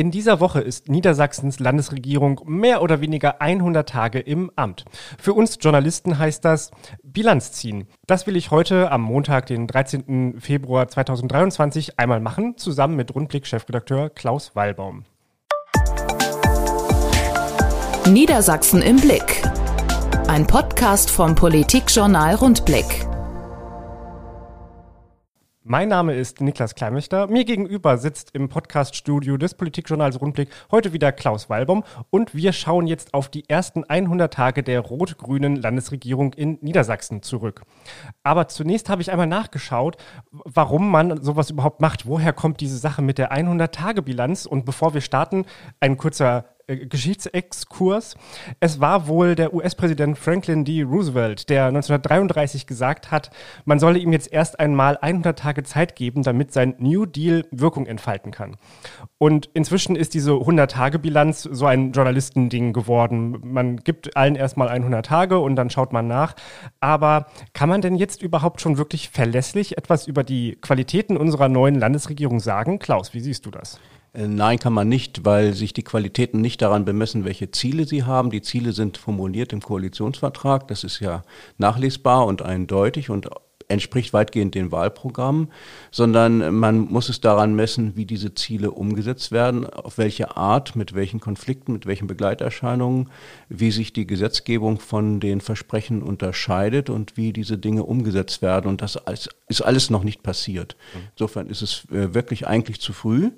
In dieser Woche ist Niedersachsens Landesregierung mehr oder weniger 100 Tage im Amt. Für uns Journalisten heißt das Bilanz ziehen. Das will ich heute am Montag, den 13. Februar 2023 einmal machen, zusammen mit Rundblick-Chefredakteur Klaus Wallbaum. Niedersachsen im Blick. Ein Podcast vom Politikjournal Rundblick. Mein Name ist Niklas Kleinwächter. Mir gegenüber sitzt im Podcaststudio des Politikjournals Rundblick heute wieder Klaus Walbaum und wir schauen jetzt auf die ersten 100 Tage der rot-grünen Landesregierung in Niedersachsen zurück. Aber zunächst habe ich einmal nachgeschaut, warum man sowas überhaupt macht. Woher kommt diese Sache mit der 100-Tage-Bilanz? Und bevor wir starten, ein kurzer äh, Geschichtsexkurs. Es war wohl der US-Präsident Franklin D. Roosevelt, der 1933 gesagt hat, man solle ihm jetzt erst einmal 100 Tage Zeit geben, damit sein New Deal Wirkung entfalten kann. Und inzwischen ist diese 100-Tage-Bilanz so ein Journalistending geworden. Man gibt allen erstmal 100 Tage und dann schaut man nach. Aber kann man denn jetzt überhaupt schon wirklich verlässlich etwas über die Qualitäten unserer neuen Landesregierung sagen? Klaus, wie siehst du das? Äh, nein, kann man nicht, weil sich die Qualitäten nicht daran bemessen, welche Ziele sie haben. Die Ziele sind formuliert im Koalitionsvertrag. Das ist ja nachlesbar und eindeutig und entspricht weitgehend den Wahlprogrammen, sondern man muss es daran messen, wie diese Ziele umgesetzt werden, auf welche Art, mit welchen Konflikten, mit welchen Begleiterscheinungen, wie sich die Gesetzgebung von den Versprechen unterscheidet und wie diese Dinge umgesetzt werden. Und das ist alles noch nicht passiert. Mhm. Insofern ist es äh, wirklich eigentlich zu früh.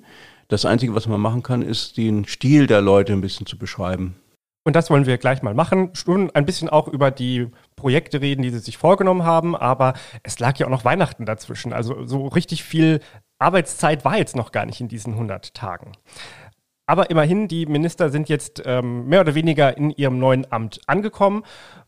Das Einzige, was man machen kann, ist, den Stil der Leute ein bisschen zu beschreiben. Und das wollen wir gleich mal machen. Schon ein bisschen auch über die Projekte reden, die sie sich vorgenommen haben. Aber es lag ja auch noch Weihnachten dazwischen. Also so richtig viel Arbeitszeit war jetzt noch gar nicht in diesen 100 Tagen. Aber immerhin, die Minister sind jetzt ähm, mehr oder weniger in ihrem neuen Amt angekommen,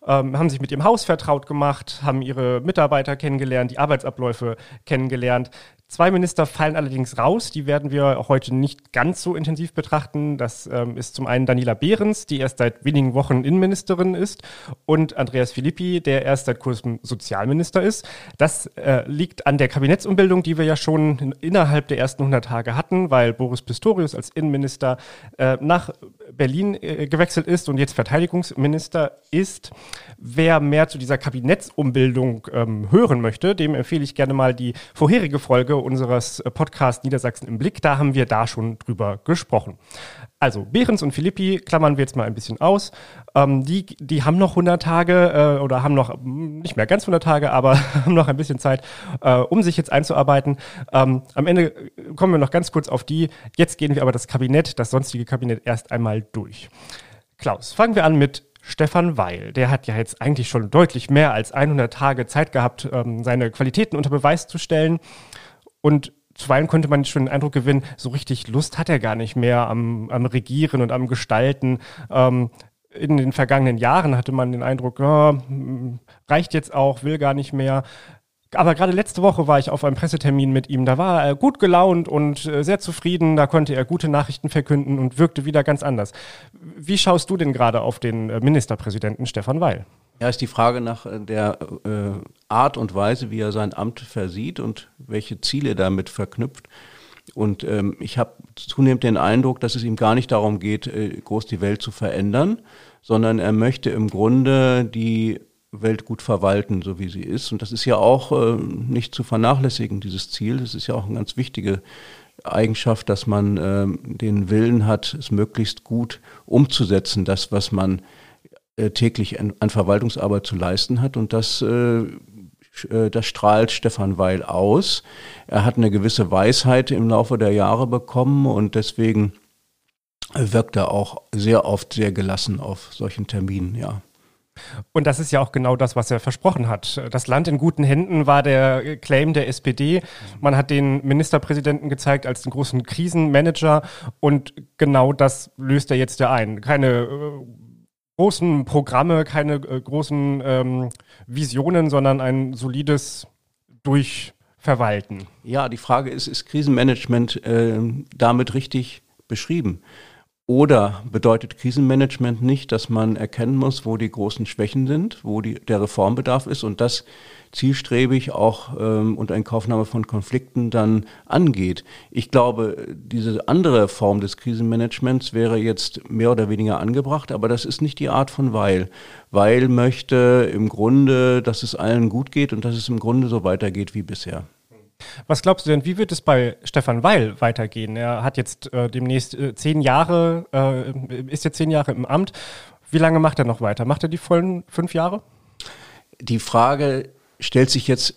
ähm, haben sich mit ihrem Haus vertraut gemacht, haben ihre Mitarbeiter kennengelernt, die Arbeitsabläufe kennengelernt. Zwei Minister fallen allerdings raus, die werden wir heute nicht ganz so intensiv betrachten. Das ähm, ist zum einen Daniela Behrens, die erst seit wenigen Wochen Innenministerin ist, und Andreas Filippi, der erst seit kurzem Sozialminister ist. Das äh, liegt an der Kabinettsumbildung, die wir ja schon in, innerhalb der ersten 100 Tage hatten, weil Boris Pistorius als Innenminister äh, nach Berlin äh, gewechselt ist und jetzt Verteidigungsminister ist. Wer mehr zu dieser Kabinettsumbildung ähm, hören möchte, dem empfehle ich gerne mal die vorherige Folge unseres äh, Podcasts Niedersachsen im Blick. Da haben wir da schon drüber gesprochen. Also Behrens und Philippi klammern wir jetzt mal ein bisschen aus. Ähm, die, die haben noch 100 Tage äh, oder haben noch hm, nicht mehr ganz 100 Tage, aber haben noch ein bisschen Zeit, äh, um sich jetzt einzuarbeiten. Ähm, am Ende kommen wir noch ganz kurz auf die. Jetzt gehen wir aber das Kabinett, das sonstige Kabinett erst einmal durch. Klaus, fangen wir an mit Stefan Weil. Der hat ja jetzt eigentlich schon deutlich mehr als 100 Tage Zeit gehabt, ähm, seine Qualitäten unter Beweis zu stellen. Und zuweilen konnte man schon den Eindruck gewinnen, so richtig Lust hat er gar nicht mehr am, am Regieren und am Gestalten. Ähm, in den vergangenen Jahren hatte man den Eindruck, oh, reicht jetzt auch, will gar nicht mehr. Aber gerade letzte Woche war ich auf einem Pressetermin mit ihm. Da war er gut gelaunt und äh, sehr zufrieden. Da konnte er gute Nachrichten verkünden und wirkte wieder ganz anders. Wie schaust du denn gerade auf den äh, Ministerpräsidenten Stefan Weil? Ja, ist die Frage nach äh, der Art und Weise, wie er sein Amt versieht und welche Ziele damit verknüpft. Und ähm, ich habe zunehmend den Eindruck, dass es ihm gar nicht darum geht, groß die Welt zu verändern, sondern er möchte im Grunde die Welt gut verwalten, so wie sie ist. Und das ist ja auch äh, nicht zu vernachlässigen, dieses Ziel. Das ist ja auch eine ganz wichtige Eigenschaft, dass man äh, den Willen hat, es möglichst gut umzusetzen, das, was man äh, täglich an, an, Verwaltungsarbeit zu leisten hat. Und das, äh, äh, das strahlt Stefan Weil aus. Er hat eine gewisse Weisheit im Laufe der Jahre bekommen und deswegen wirkt er auch sehr oft sehr gelassen auf solchen Terminen, ja. Und das ist ja auch genau das, was er versprochen hat. Das Land in guten Händen war der Claim der SPD. Man hat den Ministerpräsidenten gezeigt als den großen Krisenmanager und genau das löst er jetzt ja ein. Keine äh, großen Programme, keine äh, großen ähm, Visionen, sondern ein solides Durchverwalten. Ja, die Frage ist, ist Krisenmanagement äh, damit richtig beschrieben? Oder bedeutet Krisenmanagement nicht, dass man erkennen muss, wo die großen Schwächen sind, wo die, der Reformbedarf ist und das zielstrebig auch ähm, unter Inkaufnahme von Konflikten dann angeht. Ich glaube, diese andere Form des Krisenmanagements wäre jetzt mehr oder weniger angebracht, aber das ist nicht die Art von Weil. Weil möchte im Grunde, dass es allen gut geht und dass es im Grunde so weitergeht wie bisher. Was glaubst du denn, wie wird es bei Stefan Weil weitergehen? Er hat jetzt äh, demnächst äh, zehn Jahre, äh, ist jetzt zehn Jahre im Amt. Wie lange macht er noch weiter? Macht er die vollen fünf Jahre? Die Frage stellt sich jetzt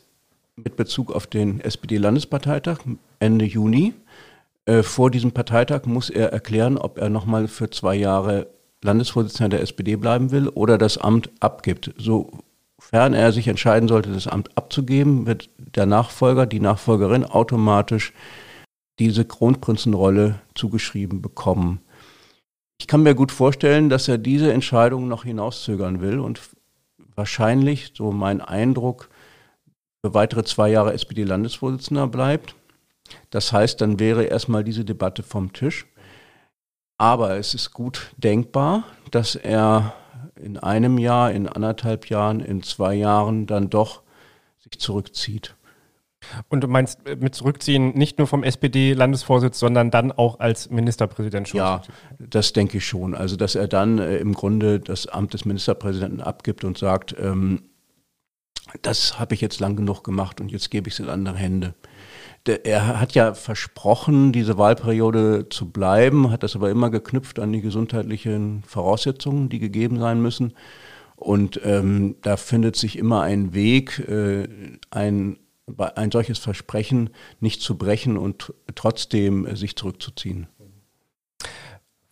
mit Bezug auf den SPD-Landesparteitag Ende Juni. Äh, vor diesem Parteitag muss er erklären, ob er nochmal für zwei Jahre Landesvorsitzender der SPD bleiben will oder das Amt abgibt. So Sofern er sich entscheiden sollte, das Amt abzugeben, wird der Nachfolger, die Nachfolgerin automatisch diese Kronprinzenrolle zugeschrieben bekommen. Ich kann mir gut vorstellen, dass er diese Entscheidung noch hinauszögern will und wahrscheinlich, so mein Eindruck, für weitere zwei Jahre SPD-Landesvorsitzender bleibt. Das heißt, dann wäre erstmal diese Debatte vom Tisch. Aber es ist gut denkbar, dass er in einem Jahr, in anderthalb Jahren, in zwei Jahren dann doch sich zurückzieht. Und du meinst äh, mit zurückziehen nicht nur vom SPD-Landesvorsitz, sondern dann auch als Ministerpräsident schon? Ja, das denke ich schon. Also, dass er dann äh, im Grunde das Amt des Ministerpräsidenten abgibt und sagt, ähm, das habe ich jetzt lang genug gemacht und jetzt gebe ich es in andere Hände er hat ja versprochen, diese Wahlperiode zu bleiben, hat das aber immer geknüpft an die gesundheitlichen Voraussetzungen, die gegeben sein müssen. Und ähm, da findet sich immer ein Weg, äh, ein, ein solches Versprechen nicht zu brechen und trotzdem äh, sich zurückzuziehen.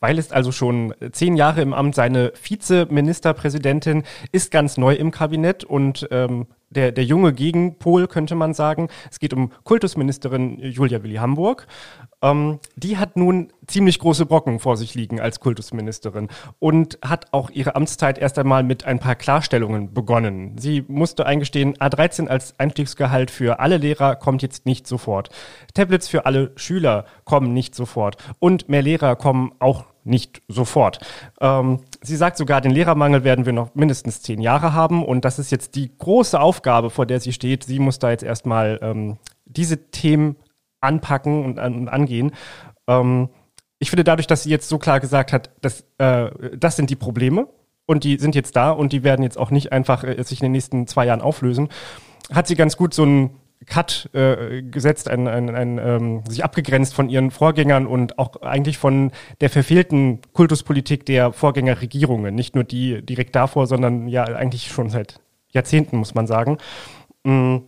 Weil ist also schon zehn Jahre im Amt. Seine Vizeministerpräsidentin ist ganz neu im Kabinett und ähm, der, der junge Gegenpol, könnte man sagen. Es geht um Kultusministerin Julia Willi Hamburg. Ähm, die hat nun ziemlich große Brocken vor sich liegen als Kultusministerin und hat auch ihre Amtszeit erst einmal mit ein paar Klarstellungen begonnen. Sie musste eingestehen, A13 als Einstiegsgehalt für alle Lehrer kommt jetzt nicht sofort. Tablets für alle Schüler kommen nicht sofort und mehr Lehrer kommen auch nicht sofort. Ähm, sie sagt sogar, den Lehrermangel werden wir noch mindestens zehn Jahre haben und das ist jetzt die große Aufgabe, vor der sie steht. Sie muss da jetzt erstmal ähm, diese Themen anpacken und, und angehen. Ähm, ich finde dadurch, dass sie jetzt so klar gesagt hat, dass, äh, das sind die Probleme und die sind jetzt da und die werden jetzt auch nicht einfach äh, sich in den nächsten zwei Jahren auflösen, hat sie ganz gut so ein Cut äh, gesetzt, ein, ein, ein, ähm, sich abgegrenzt von ihren Vorgängern und auch eigentlich von der verfehlten Kultuspolitik der Vorgängerregierungen. Nicht nur die direkt davor, sondern ja eigentlich schon seit Jahrzehnten, muss man sagen. Mhm.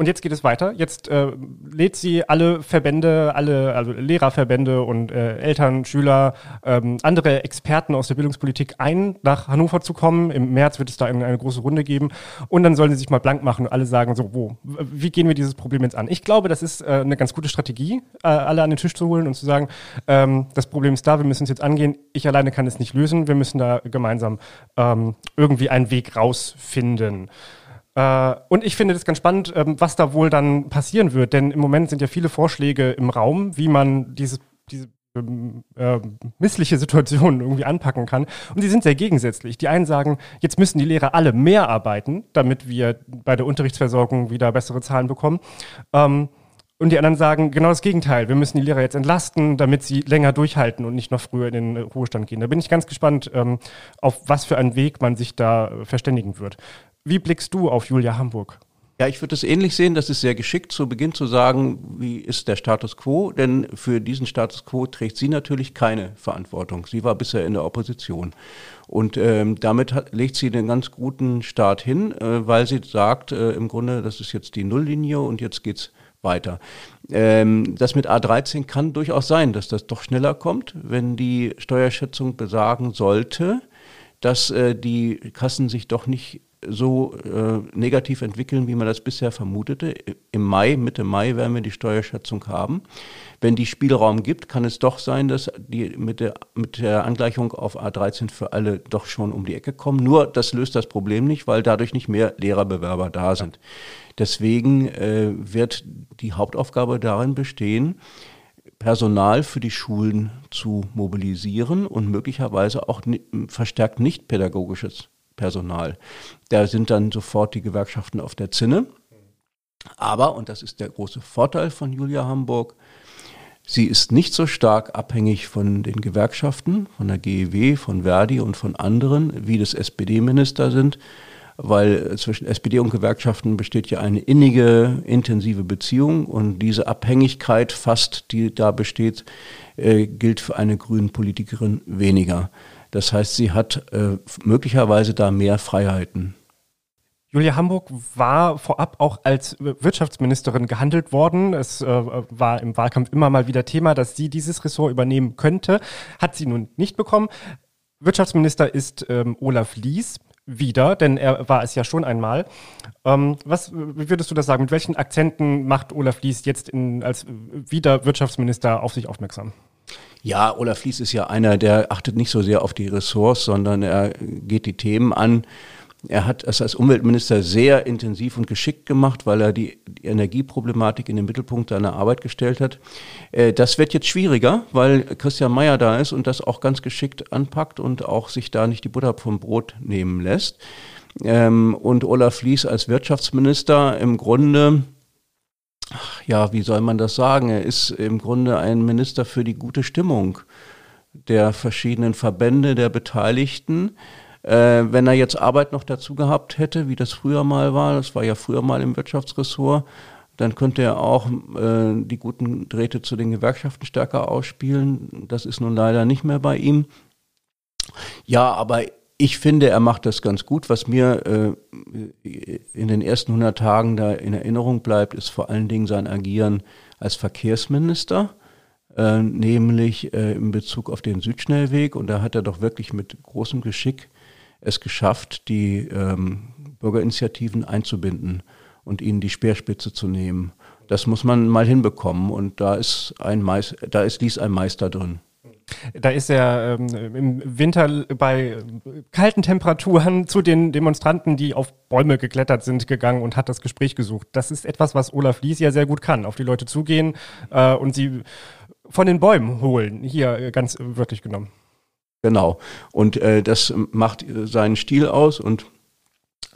Und jetzt geht es weiter. Jetzt äh, lädt sie alle Verbände, alle also Lehrerverbände und äh, Eltern, Schüler, ähm, andere Experten aus der Bildungspolitik ein, nach Hannover zu kommen. Im März wird es da eine, eine große Runde geben. Und dann sollen sie sich mal blank machen und alle sagen so, wo, wie gehen wir dieses Problem jetzt an? Ich glaube, das ist äh, eine ganz gute Strategie, äh, alle an den Tisch zu holen und zu sagen, ähm, das Problem ist da, wir müssen es jetzt angehen. Ich alleine kann es nicht lösen. Wir müssen da gemeinsam ähm, irgendwie einen Weg rausfinden. Äh, und ich finde das ganz spannend, ähm, was da wohl dann passieren wird, denn im Moment sind ja viele Vorschläge im Raum, wie man dieses, diese ähm, äh, missliche Situation irgendwie anpacken kann. Und die sind sehr gegensätzlich. Die einen sagen, jetzt müssen die Lehrer alle mehr arbeiten, damit wir bei der Unterrichtsversorgung wieder bessere Zahlen bekommen. Ähm, und die anderen sagen genau das Gegenteil. Wir müssen die Lehrer jetzt entlasten, damit sie länger durchhalten und nicht noch früher in den Ruhestand gehen. Da bin ich ganz gespannt, ähm, auf was für einen Weg man sich da verständigen wird. Wie blickst du auf Julia Hamburg? Ja, ich würde es ähnlich sehen. Das ist sehr geschickt, zu Beginn zu sagen, wie ist der Status quo? Denn für diesen Status quo trägt sie natürlich keine Verantwortung. Sie war bisher in der Opposition. Und ähm, damit hat, legt sie den ganz guten Start hin, äh, weil sie sagt, äh, im Grunde, das ist jetzt die Nulllinie und jetzt geht's weiter. Ähm, das mit A13 kann durchaus sein, dass das doch schneller kommt, wenn die Steuerschätzung besagen sollte, dass äh, die Kassen sich doch nicht so äh, negativ entwickeln, wie man das bisher vermutete. Im Mai, Mitte Mai werden wir die Steuerschätzung haben. Wenn die Spielraum gibt, kann es doch sein, dass die mit der, mit der Angleichung auf A13 für alle doch schon um die Ecke kommen. Nur das löst das Problem nicht, weil dadurch nicht mehr Lehrerbewerber da sind. Deswegen äh, wird die Hauptaufgabe darin bestehen, Personal für die Schulen zu mobilisieren und möglicherweise auch verstärkt nicht pädagogisches Personal. Da sind dann sofort die Gewerkschaften auf der Zinne. Aber, und das ist der große Vorteil von Julia Hamburg, sie ist nicht so stark abhängig von den Gewerkschaften, von der GEW, von Verdi und von anderen, wie das SPD-Minister sind, weil zwischen SPD und Gewerkschaften besteht ja eine innige, intensive Beziehung und diese Abhängigkeit fast, die da besteht, äh, gilt für eine grünen Politikerin weniger. Das heißt, sie hat äh, möglicherweise da mehr Freiheiten. Julia Hamburg war vorab auch als Wirtschaftsministerin gehandelt worden. Es äh, war im Wahlkampf immer mal wieder Thema, dass sie dieses Ressort übernehmen könnte. Hat sie nun nicht bekommen. Wirtschaftsminister ist ähm, Olaf Lies wieder, denn er war es ja schon einmal. Ähm, was wie würdest du das sagen? Mit welchen Akzenten macht Olaf Lies jetzt in, als wieder Wirtschaftsminister auf sich aufmerksam? Ja, Olaf Lies ist ja einer, der achtet nicht so sehr auf die Ressorts, sondern er geht die Themen an. Er hat es als Umweltminister sehr intensiv und geschickt gemacht, weil er die, Energieproblematik in den Mittelpunkt seiner Arbeit gestellt hat. Äh, das wird jetzt schwieriger, weil Christian Mayer da ist und das auch ganz geschickt anpackt und auch sich da nicht die Butter vom Brot nehmen lässt. Ähm, und Olaf Lies als Wirtschaftsminister im Grunde ja, wie soll man das sagen? Er ist im Grunde ein Minister für die gute Stimmung der verschiedenen Verbände, der Beteiligten. Äh, wenn er jetzt Arbeit noch dazu gehabt hätte, wie das früher mal war, das war ja früher mal im Wirtschaftsressort, dann könnte er auch äh, die guten Drähte zu den Gewerkschaften stärker ausspielen. Das ist nun leider nicht mehr bei ihm. Ja, aber ich finde, er macht das ganz gut. Was mir äh, in den ersten 100 Tagen da in Erinnerung bleibt, ist vor allen Dingen sein Agieren als Verkehrsminister, äh, nämlich äh, in Bezug auf den Südschnellweg. Und da hat er doch wirklich mit großem Geschick es geschafft, die ähm, Bürgerinitiativen einzubinden und ihnen die Speerspitze zu nehmen. Das muss man mal hinbekommen. Und da ist ein Meister, da ist dies ein Meister drin. Da ist er ähm, im Winter bei kalten Temperaturen zu den Demonstranten, die auf Bäume geklettert sind, gegangen und hat das Gespräch gesucht. Das ist etwas, was Olaf Lies ja sehr gut kann. Auf die Leute zugehen äh, und sie von den Bäumen holen. Hier äh, ganz wörtlich genommen. Genau. Und äh, das macht seinen Stil aus und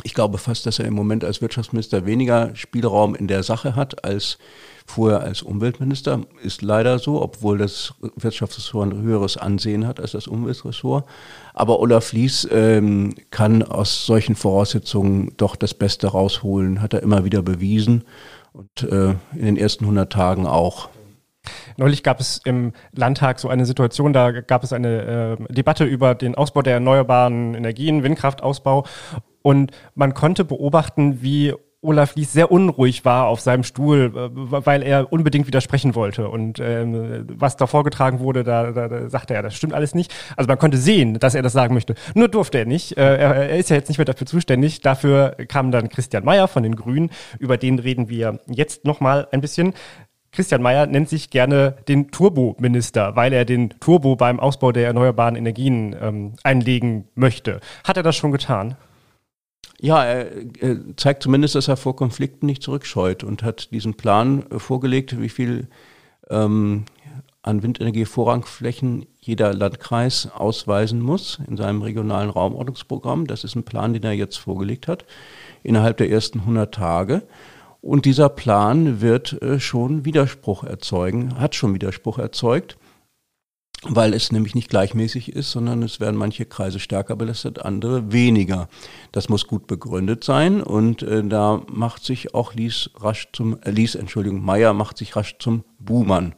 ich glaube fast, dass er im Moment als Wirtschaftsminister weniger Spielraum in der Sache hat als vorher als Umweltminister. Ist leider so, obwohl das Wirtschaftsressort ein höheres Ansehen hat als das Umweltressort. Aber Olaf Lies ähm, kann aus solchen Voraussetzungen doch das Beste rausholen, hat er immer wieder bewiesen und äh, in den ersten 100 Tagen auch. Neulich gab es im Landtag so eine Situation, da gab es eine äh, Debatte über den Ausbau der erneuerbaren Energien, Windkraftausbau. Und man konnte beobachten, wie Olaf Lies sehr unruhig war auf seinem Stuhl, äh, weil er unbedingt widersprechen wollte. Und ähm, was da vorgetragen wurde, da, da, da sagte er, das stimmt alles nicht. Also man konnte sehen, dass er das sagen möchte. Nur durfte er nicht. Äh, er, er ist ja jetzt nicht mehr dafür zuständig. Dafür kam dann Christian Mayer von den Grünen. Über den reden wir jetzt nochmal ein bisschen. Christian Mayer nennt sich gerne den Turbo-Minister, weil er den Turbo beim Ausbau der erneuerbaren Energien ähm, einlegen möchte. Hat er das schon getan? Ja, er, zeigt zumindest, dass er vor Konflikten nicht zurückscheut und hat diesen Plan äh, vorgelegt, wie viel ähm, an Windenergie-Vorrangflächen jeder Landkreis ausweisen muss in seinem regionalen Raumordnungsprogramm. Das ist ein Plan, den er jetzt vorgelegt hat, innerhalb der ersten 100 Tage. Und dieser Plan wird äh, schon Widerspruch erzeugen, hat schon Widerspruch erzeugt, weil es nämlich nicht gleichmäßig ist, sondern es werden manche Kreise stärker belastet, andere weniger. Das muss gut begründet sein und äh, da macht sich auch Lies rasch zum, äh, Lies, Entschuldigung, Meier macht sich rasch zum Buhmann,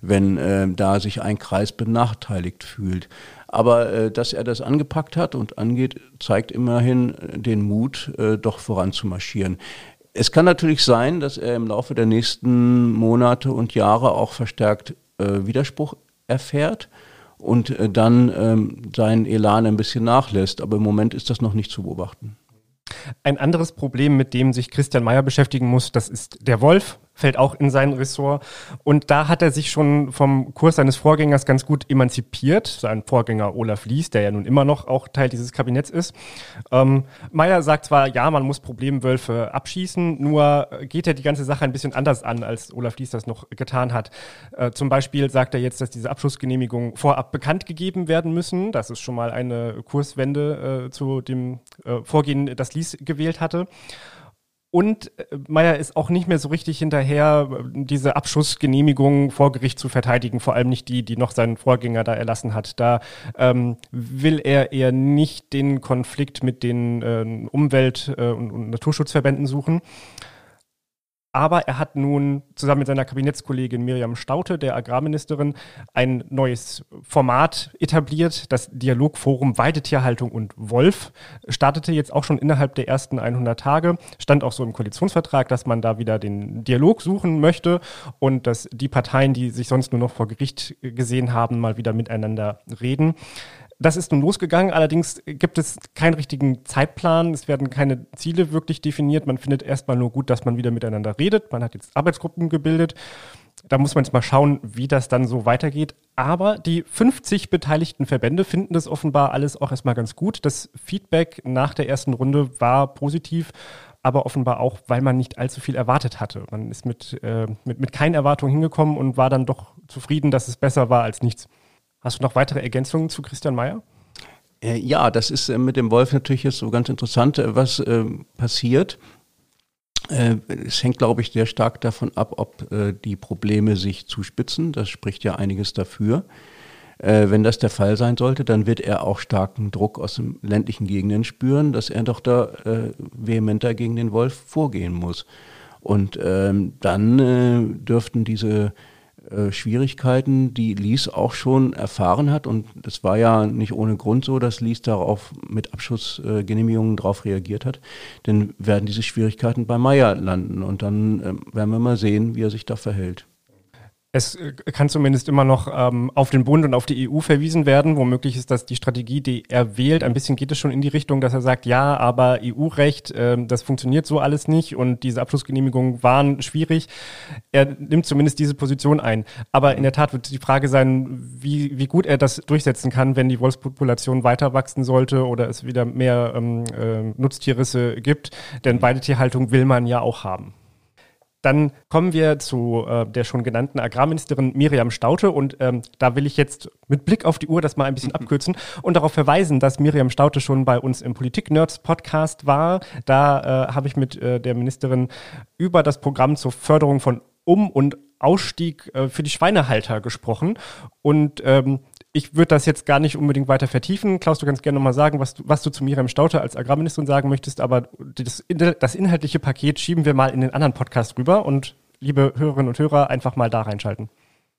wenn da sich ein Kreis benachteiligt fühlt. Aber dass er das angepackt hat und angeht, zeigt immerhin den Mut, doch voranzumarschieren. Es kann natürlich sein, dass er im Laufe der nächsten Monate und Jahre auch verstärkt äh, Widerspruch erfährt und äh, dann ähm, seinen Elan ein bisschen nachlässt. Aber im Moment ist das noch nicht zu beobachten. Ein anderes Problem, mit dem sich Christian Mayer beschäftigen muss, das ist der Wolf. Fällt auch in sein Ressort. Und da hat er sich schon vom Kurs seines Vorgängers ganz gut emanzipiert. Sein Vorgänger Olaf Lies, der ja nun immer noch auch Teil dieses Kabinetts ist. Ähm, Meyer sagt zwar, ja, man muss Problemwölfe abschießen, nur geht er die ganze Sache ein bisschen anders an, als Olaf Lies das noch getan hat. Äh, zum Beispiel sagt er jetzt, dass diese Abschussgenehmigungen vorab bekannt gegeben werden müssen. Das ist schon mal eine Kurswende äh, zu dem äh, Vorgehen, das Lies gewählt hatte. Und äh, Meyer ist auch nicht mehr so richtig hinterher, diese Abschussgenehmigung vor Gericht zu verteidigen, vor allem nicht die, die noch sein Vorgänger da erlassen hat. Da ähm, will er eher nicht den Konflikt mit den äh, Umwelt- äh, und, und Naturschutzverbänden suchen. Aber er hat nun zusammen mit seiner Kabinettskollegin Miriam Staute, der Agrarministerin, ein neues Format etabliert. Das Dialogforum Weidetierhaltung und Wolf startete jetzt auch schon innerhalb der ersten 100 Tage. Stand auch so im Koalitionsvertrag, dass man da wieder den Dialog suchen möchte und dass die Parteien, die sich sonst nur noch vor Gericht gesehen haben, mal wieder miteinander reden. Das ist nun losgegangen, allerdings gibt es keinen richtigen Zeitplan, es werden keine Ziele wirklich definiert. Man findet erstmal nur gut, dass man wieder miteinander redet. Man hat jetzt Arbeitsgruppen gebildet. Da muss man jetzt mal schauen, wie das dann so weitergeht. Aber die 50 beteiligten Verbände finden das offenbar alles auch erstmal ganz gut. Das Feedback nach der ersten Runde war positiv, aber offenbar auch, weil man nicht allzu viel erwartet hatte. Man ist mit, äh, mit, mit keinen Erwartungen hingekommen und war dann doch zufrieden, dass es besser war als nichts. Hast du noch weitere Ergänzungen zu Christian Mayer? Äh, ja, das ist äh, mit dem Wolf natürlich jetzt so ganz interessant, äh, was passiert. Es hängt, glaube ich, sehr stark davon ab, ob die Probleme sich zuspitzen. Das spricht ja einiges dafür. wenn das der Fall sein sollte, dann wird er auch starken Druck aus den ländlichen Gegenden spüren, dass er doch da vehementer gegen den Wolf vorgehen muss. Und ähm, dann dürften diese äh, Schwierigkeiten, die Lies auch schon erfahren hat. Und das war ja nicht ohne Grund so, dass Lies darauf mit Abschussgenehmigungen äh, darauf reagiert hat. Denn werden diese Schwierigkeiten bei Meyer landen. Und dann äh, werden wir mal sehen, wie er sich da verhält. Es äh, kann zumindest immer noch ähm, auf den Bund und auf die EU verwiesen werden. Womöglich ist das die Strategie, die er wählt. Ein bisschen geht es schon in die Richtung, dass er sagt, ja, aber EU-Recht, äh, das funktioniert so alles nicht und diese Abschlussgenehmigungen waren schwierig. Er nimmt zumindest diese Position ein. Aber in der Tat wird die Frage sein, wie, wie gut er das durchsetzen kann, wenn die Wolfspopulation weiter wachsen sollte oder es wieder mehr ähm, äh, Nutztierrisse gibt. Denn beide Tierhaltung will man ja auch haben. Dann kommen wir zu äh, der schon genannten Agrarministerin Miriam Staute und ähm, da will ich jetzt mit Blick auf die Uhr das mal ein bisschen abkürzen und darauf verweisen, dass Miriam Staute schon bei uns im Politik-Nerds-Podcast war. Da äh, habe ich mit äh, der Ministerin über das Programm zur Förderung von Um- und Ausstieg äh, für die Schweinehalter gesprochen. Und ähm, ich würde das jetzt gar nicht unbedingt weiter vertiefen. Klaus, du kannst gerne nochmal sagen, was du, was du zu Miriam Stauter als Agrarministerin sagen möchtest, aber das, das inhaltliche Paket schieben wir mal in den anderen Podcast rüber und liebe Hörerinnen und Hörer, einfach mal da reinschalten.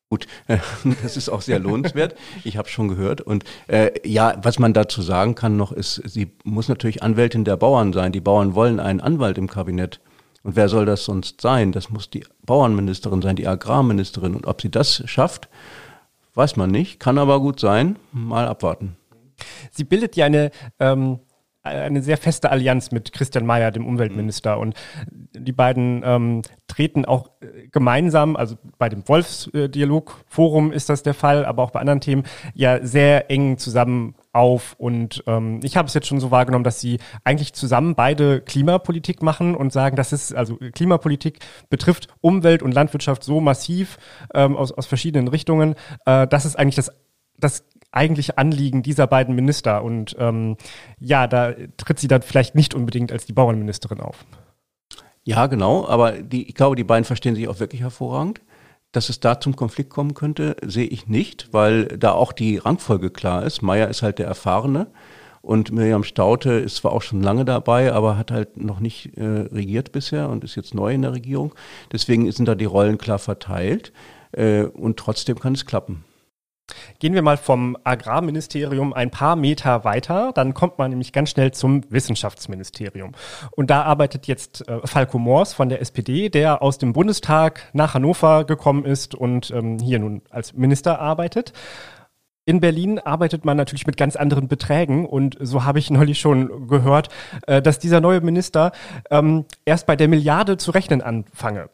Gut, das ist auch sehr lohnenswert. Ich habe schon gehört. Und äh, ja, was man dazu sagen kann noch, ist, sie muss natürlich Anwältin der Bauern sein. Die Bauern wollen einen Anwalt im Kabinett. Und wer soll das sonst sein? Das muss die Bauernministerin sein, die Agrarministerin. Und ob sie das schafft, Weiß man nicht, kann aber gut sein. Mal abwarten. Sie bildet ja eine, ähm, eine sehr feste Allianz mit Christian Mayer, dem Umweltminister. Mhm. Und die beiden ähm, treten auch äh, gemeinsam, also bei dem Wolfsdialogforum ist das der Fall, aber auch bei anderen Themen, ja sehr eng zusammen auf. Und ähm, ich habe es jetzt schon so wahrgenommen, dass sie eigentlich zusammen beide Klimapolitik machen und sagen, das ist, also Klimapolitik betrifft Umwelt und Landwirtschaft so massiv ähm, aus, aus verschiedenen Richtungen. Äh, das ist eigentlich das, das eigentliche Anliegen dieser beiden Minister. Und ähm, ja, da tritt sie dann vielleicht nicht unbedingt als die Bauernministerin auf. Ja, genau, aber die, ich glaube, die beiden verstehen sich auch wirklich hervorragend. Dass es da zum Konflikt kommen könnte, sehe ich nicht, weil da auch die Rangfolge klar ist. Meyer ist halt der Erfahrene und Miriam Staute ist zwar auch schon lange dabei, aber hat halt noch nicht äh, regiert bisher und ist jetzt neu in der Regierung. Deswegen sind da die Rollen klar verteilt äh, und trotzdem kann es klappen. Gehen wir mal vom Agrarministerium ein paar Meter weiter, dann kommt man nämlich ganz schnell zum Wissenschaftsministerium. Und da arbeitet jetzt äh, Falco Moors von der SPD, der aus dem Bundestag nach Hannover gekommen ist und ähm, hier nun als Minister arbeitet. In Berlin arbeitet man natürlich mit ganz anderen Beträgen und so habe ich neulich schon gehört, äh, dass dieser neue Minister ähm, erst bei der Milliarde zu rechnen anfange.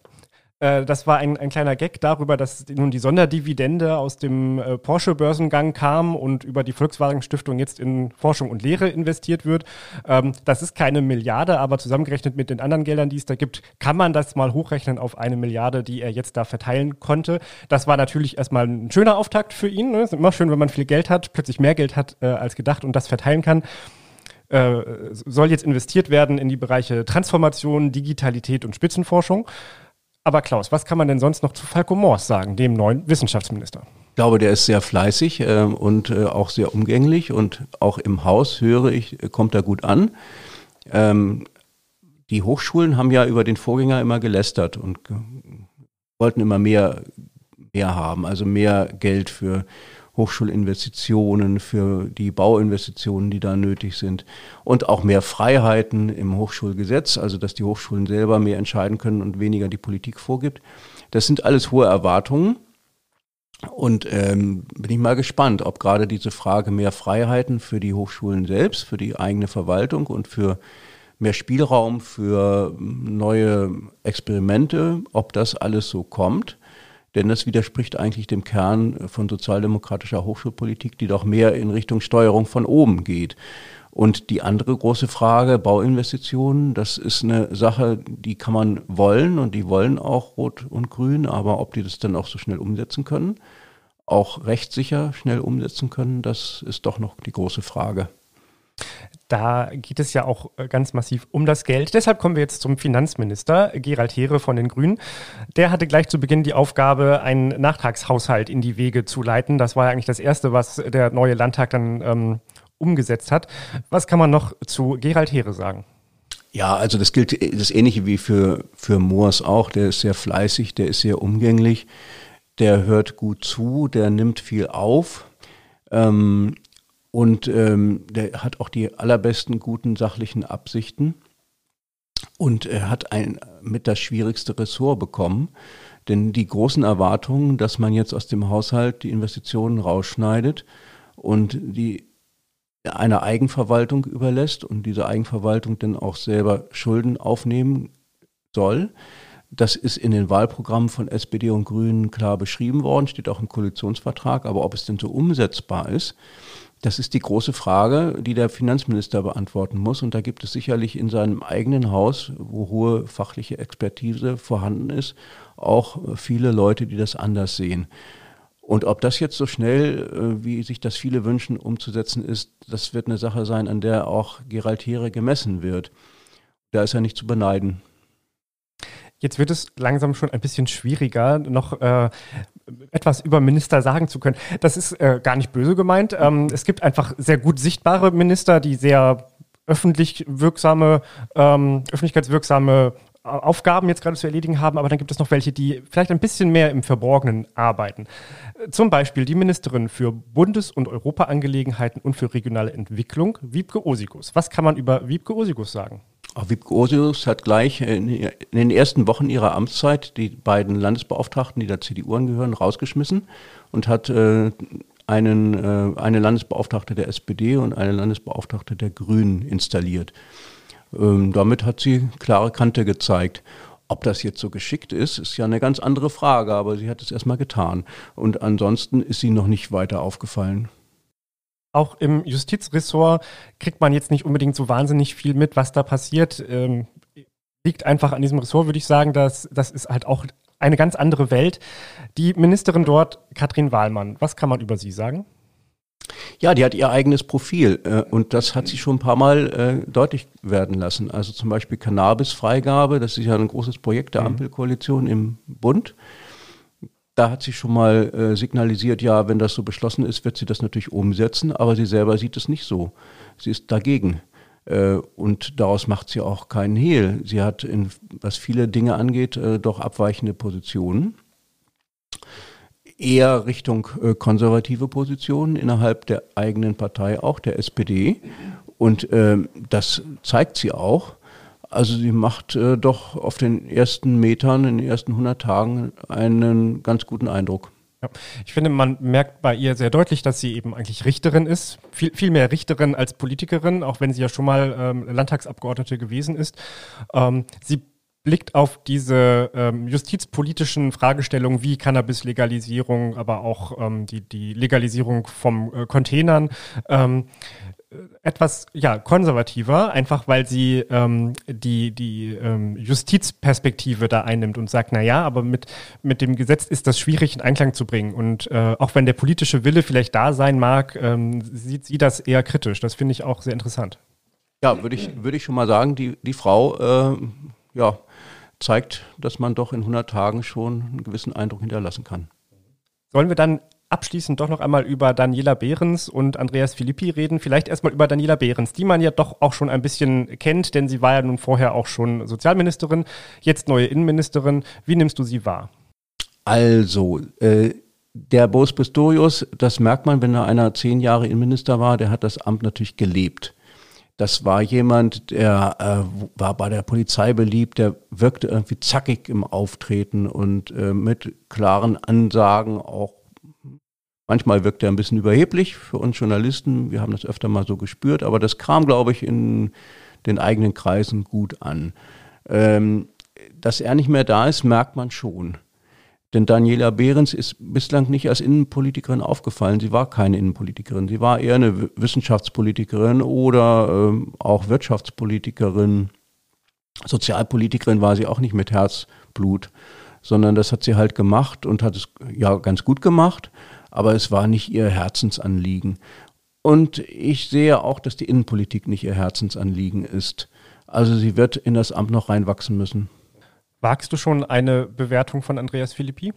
Äh, das war ein, ein kleiner Gag darüber, dass nun die Sonderdividende aus dem äh, Porsche-Börsengang kam und über die Volkswagen-Stiftung jetzt in Forschung und Lehre investiert wird. Ähm, das ist keine Milliarde, aber zusammengerechnet mit den anderen Geldern, die es da gibt, kann man das mal hochrechnen auf eine Milliarde, die er jetzt da verteilen konnte. Das war natürlich erstmal ein schöner Auftakt für ihn. Ne? Es ist immer schön, wenn man viel Geld hat, plötzlich mehr Geld hat äh, als gedacht und das verteilen kann äh, soll jetzt investiert werden in die Bereiche Transformation, Digitalität und Spitzenforschung. Aber Klaus, was kann man denn sonst noch zu Falco Mors sagen, dem neuen Wissenschaftsminister? Ich glaube, der ist sehr fleißig äh, und äh, auch sehr umgänglich und auch im Haus höre ich, äh, kommt er gut an. Ähm, die Hochschulen haben ja über den Vorgänger immer gelästert und wollten immer mehr, mehr haben, also mehr Geld für Hochschulinvestitionen, für die Bauinvestitionen, die da nötig sind und auch mehr Freiheiten im Hochschulgesetz, also dass die Hochschulen selber mehr entscheiden können und weniger die Politik vorgibt. Das sind alles hohe Erwartungen. Und ähm, bin ich mal gespannt, ob gerade diese Frage mehr Freiheiten für die Hochschulen selbst, für die eigene Verwaltung und für mehr Spielraum für neue Experimente, ob das alles so kommt. Denn das widerspricht eigentlich dem Kern von sozialdemokratischer Hochschulpolitik, die doch mehr in Richtung Steuerung von oben geht. Und die andere große Frage, Bauinvestitionen, das ist eine Sache, die kann man wollen und die wollen auch Rot und Grün, aber ob die das dann auch so schnell umsetzen können, auch rechtssicher schnell umsetzen können, das ist doch noch die große Frage. Da geht es ja auch äh, ganz massiv um das Geld. Deshalb kommen wir jetzt zum Finanzminister Gerald Heere von den Grünen. Der hatte gleich zu Beginn die Aufgabe, einen Nachtragshaushalt in die Wege zu leiten. Das war ja eigentlich das Erste, was der neue Landtag dann ähm, umgesetzt hat. Was kann man noch zu Gerald Heere sagen? Ja, also das gilt das Ähnliche wie für, für Moors auch. Der ist sehr fleißig, der ist sehr umgänglich, der hört gut zu, der nimmt viel auf. Ähm, und ähm, der hat auch die allerbesten guten sachlichen Absichten. Und er hat ein mit das schwierigste Ressort bekommen. Denn die großen Erwartungen, dass man jetzt aus dem Haushalt die Investitionen rausschneidet und die einer Eigenverwaltung überlässt und diese Eigenverwaltung dann auch selber Schulden aufnehmen soll. Das ist in den Wahlprogrammen von SPD und Grünen klar beschrieben worden, steht auch im Koalitionsvertrag. Aber ob es denn so umsetzbar ist, das ist die große Frage, die der Finanzminister beantworten muss. Und da gibt es sicherlich in seinem eigenen Haus, wo hohe fachliche Expertise vorhanden ist, auch viele Leute, die das anders sehen. Und ob das jetzt so schnell, äh, wie sich das viele wünschen, umzusetzen ist, das wird eine Sache sein, an der auch Gerald Heere gemessen wird. Da ist er nicht zu beneiden. Jetzt wird es langsam schon ein bisschen schwieriger, noch äh, etwas über Minister sagen zu können. Das ist äh, gar nicht böse gemeint. Ähm, es gibt einfach sehr gut sichtbare Minister, die sehr öffentlich wirksame, ähm, öffentlichkeitswirksame Aufgaben jetzt gerade zu erledigen haben, aber dann gibt es noch welche, die vielleicht ein bisschen mehr im Verborgenen arbeiten. Zum Beispiel die Ministerin für Bundes- und Europaangelegenheiten und für regionale Entwicklung, Wiebke Osigus. Was kann man über Wiebke Osigus sagen? Auch Wiebke Osius hat gleich in den ersten Wochen ihrer Amtszeit die beiden Landesbeauftragten, die der CDU angehören, rausgeschmissen und hat äh, einen, äh, eine Landesbeauftragte der SPD und eine Landesbeauftragte der Grünen installiert. Ähm, damit hat sie klare Kante gezeigt. Ob das jetzt so geschickt ist, ist ja eine ganz andere Frage, aber sie hat es erstmal getan. Und ansonsten ist sie noch nicht weiter aufgefallen. Auch im Justizressort kriegt man jetzt nicht unbedingt so wahnsinnig viel mit, was da passiert. Ähm, liegt einfach an diesem Ressort, würde ich sagen, dass das ist halt auch eine ganz andere Welt. Die Ministerin dort, Katrin Wahlmann, was kann man über sie sagen? Ja, die hat ihr eigenes Profil äh, und das hat sie schon ein paar Mal äh, deutlich werden lassen. Also zum Beispiel Cannabis-Freigabe, das ist ja ein großes Projekt der mhm. Ampelkoalition im Bund. Da hat sie schon mal äh, signalisiert, ja, wenn das so beschlossen ist, wird sie das natürlich umsetzen, aber sie selber sieht es nicht so. Sie ist dagegen. Äh, und daraus macht sie auch keinen Hehl. Sie hat, in, was viele Dinge angeht, äh, doch abweichende Positionen. Eher Richtung äh, konservative Positionen innerhalb der eigenen Partei, auch der SPD. Und ähm, das zeigt sie auch. Also sie macht äh, doch auf den ersten Metern, in den ersten 100 Tagen einen ganz guten Eindruck. Ja. Ich finde, man merkt bei ihr sehr deutlich, dass sie eben eigentlich Richterin ist. Viel, viel mehr Richterin als Politikerin, auch wenn sie ja schon mal ähm, Landtagsabgeordnete gewesen ist. Ähm, sie blickt auf diese ähm, justizpolitischen Fragestellungen wie Cannabis-Legalisierung, aber auch ähm, die, die Legalisierung von äh, Containern, ähm, etwas ja konservativer, einfach weil sie ähm, die die ähm, Justizperspektive da einnimmt und sagt, na ja, aber mit mit dem Gesetz ist das schwierig in Einklang zu bringen und äh, auch wenn der politische Wille vielleicht da sein mag, ähm, sieht sie das eher kritisch. Das finde ich auch sehr interessant. Ja, würde ich würde ich schon mal sagen, die die Frau äh, ja zeigt, dass man doch in 100 Tagen schon einen gewissen Eindruck hinterlassen kann. Sollen wir dann abschließend doch noch einmal über Daniela Behrens und Andreas Filippi reden. Vielleicht erstmal über Daniela Behrens, die man ja doch auch schon ein bisschen kennt, denn sie war ja nun vorher auch schon Sozialministerin, jetzt neue Innenministerin. Wie nimmst du sie wahr? Also, äh, der Boris Pistorius, das merkt man, wenn er einer zehn Jahre Innenminister war, der hat das Amt natürlich gelebt. Das war jemand, der äh, war bei der Polizei beliebt, der wirkte irgendwie zackig im Auftreten und äh, mit klaren Ansagen auch Manchmal wirkt er ein bisschen überheblich für uns Journalisten. Wir haben das öfter mal so gespürt, aber das kam, glaube ich, in den eigenen Kreisen gut an. Ähm, dass er nicht mehr da ist, merkt man schon. Denn Daniela Behrens ist bislang nicht als Innenpolitikerin aufgefallen. Sie war keine Innenpolitikerin. Sie war eher eine Wissenschaftspolitikerin oder ähm, auch Wirtschaftspolitikerin. Sozialpolitikerin war sie auch nicht mit Herzblut, sondern das hat sie halt gemacht und hat es ja ganz gut gemacht aber es war nicht ihr Herzensanliegen. Und ich sehe auch, dass die Innenpolitik nicht ihr Herzensanliegen ist. Also sie wird in das Amt noch reinwachsen müssen. Wagst du schon eine Bewertung von Andreas Philippi?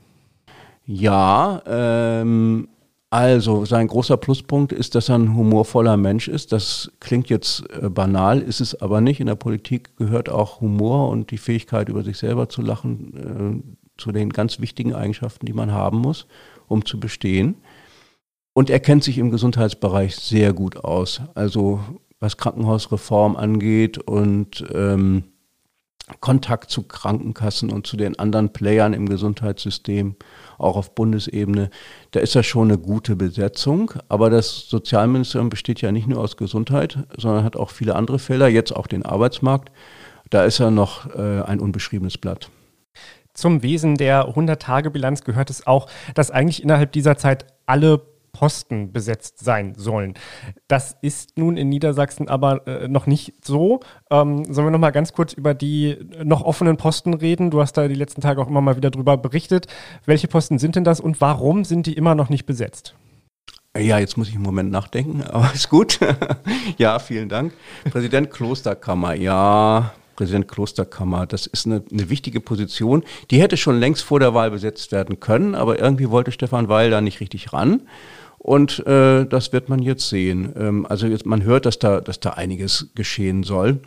Ja, ähm, also sein großer Pluspunkt ist, dass er ein humorvoller Mensch ist. Das klingt jetzt äh, banal, ist es aber nicht. In der Politik gehört auch Humor und die Fähigkeit, über sich selber zu lachen, äh, zu den ganz wichtigen Eigenschaften, die man haben muss um zu bestehen. Und er kennt sich im Gesundheitsbereich sehr gut aus. Also was Krankenhausreform angeht und ähm, Kontakt zu Krankenkassen und zu den anderen Playern im Gesundheitssystem, auch auf Bundesebene, da ist das schon eine gute Besetzung. Aber das Sozialministerium besteht ja nicht nur aus Gesundheit, sondern hat auch viele andere Felder, jetzt auch den Arbeitsmarkt. Da ist er noch äh, ein unbeschriebenes Blatt. Zum Wesen der 100-Tage-Bilanz gehört es auch, dass eigentlich innerhalb dieser Zeit alle Posten besetzt sein sollen. Das ist nun in Niedersachsen aber äh, noch nicht so. Ähm, sollen wir noch mal ganz kurz über die noch offenen Posten reden? Du hast da die letzten Tage auch immer mal wieder drüber berichtet. Welche Posten sind denn das und warum sind die immer noch nicht besetzt? Ja, jetzt muss ich einen Moment nachdenken, aber ist gut. ja, vielen Dank. Präsident Klosterkammer, ja, Präsident Klosterkammer. Das ist eine, eine, wichtige Position. Die hätte schon längst vor der Wahl besetzt werden können, aber irgendwie wollte Stefan Weil da nicht richtig ran. Und äh, das wird man jetzt sehen. Ähm, also jetzt, man hört, dass da, dass da einiges geschehen soll.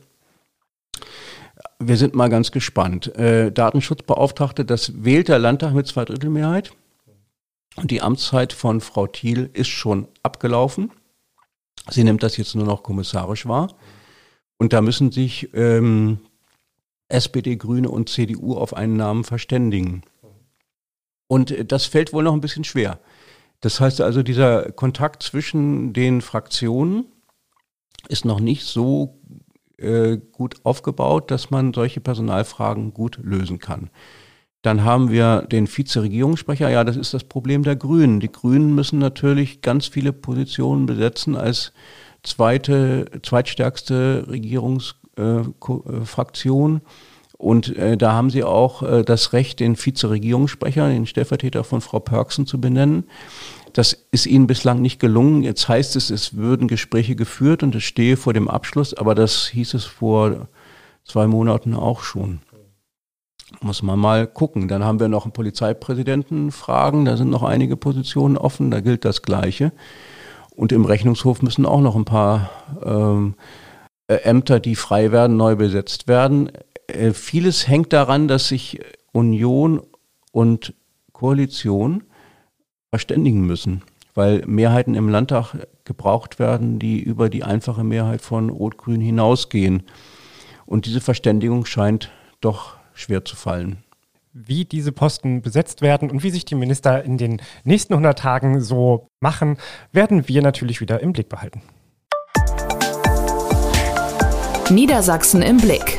Wir sind mal ganz gespannt. Äh, Datenschutzbeauftragte, das wählt der Landtag mit Zweidrittelmehrheit. Und die Amtszeit von Frau Thiel ist schon abgelaufen. Sie nimmt das jetzt nur noch kommissarisch wahr. Und da müssen sich ähm, SPD, Grüne und CDU auf einen Namen verständigen. Und äh, das fällt wohl noch ein bisschen schwer. Das heißt also, dieser Kontakt zwischen den Fraktionen ist noch nicht so äh, gut aufgebaut, dass man solche Personalfragen gut lösen kann. Dann haben wir den Vizeregierungssprecher. Ja, das ist das Problem der Grünen. Die Grünen müssen natürlich ganz viele Positionen besetzen als zweite, zweitstärkste Regierungsfraktion. Äh, und äh, da haben sie auch äh, das Recht, den Vizeregierungssprecher, den Stellvertreter von Frau Pörksen zu benennen. Das ist ihnen bislang nicht gelungen. Jetzt heißt es, es würden Gespräche geführt und es stehe vor dem Abschluss, aber das hieß es vor zwei Monaten auch schon. Muss man mal gucken. Dann haben wir noch einen Polizeipräsidenten fragen, da sind noch einige Positionen offen, da gilt das Gleiche. Und im Rechnungshof müssen auch noch ein paar ähm, äh, Ämter, die frei werden, neu besetzt werden. Äh, vieles hängt daran, dass sich Union und Koalition verständigen müssen, weil Mehrheiten im Landtag gebraucht werden, die über die einfache Mehrheit von Rot-Grün hinausgehen. Und diese Verständigung scheint doch schwer zu fallen wie diese Posten besetzt werden und wie sich die Minister in den nächsten 100 Tagen so machen, werden wir natürlich wieder im Blick behalten. Niedersachsen im Blick.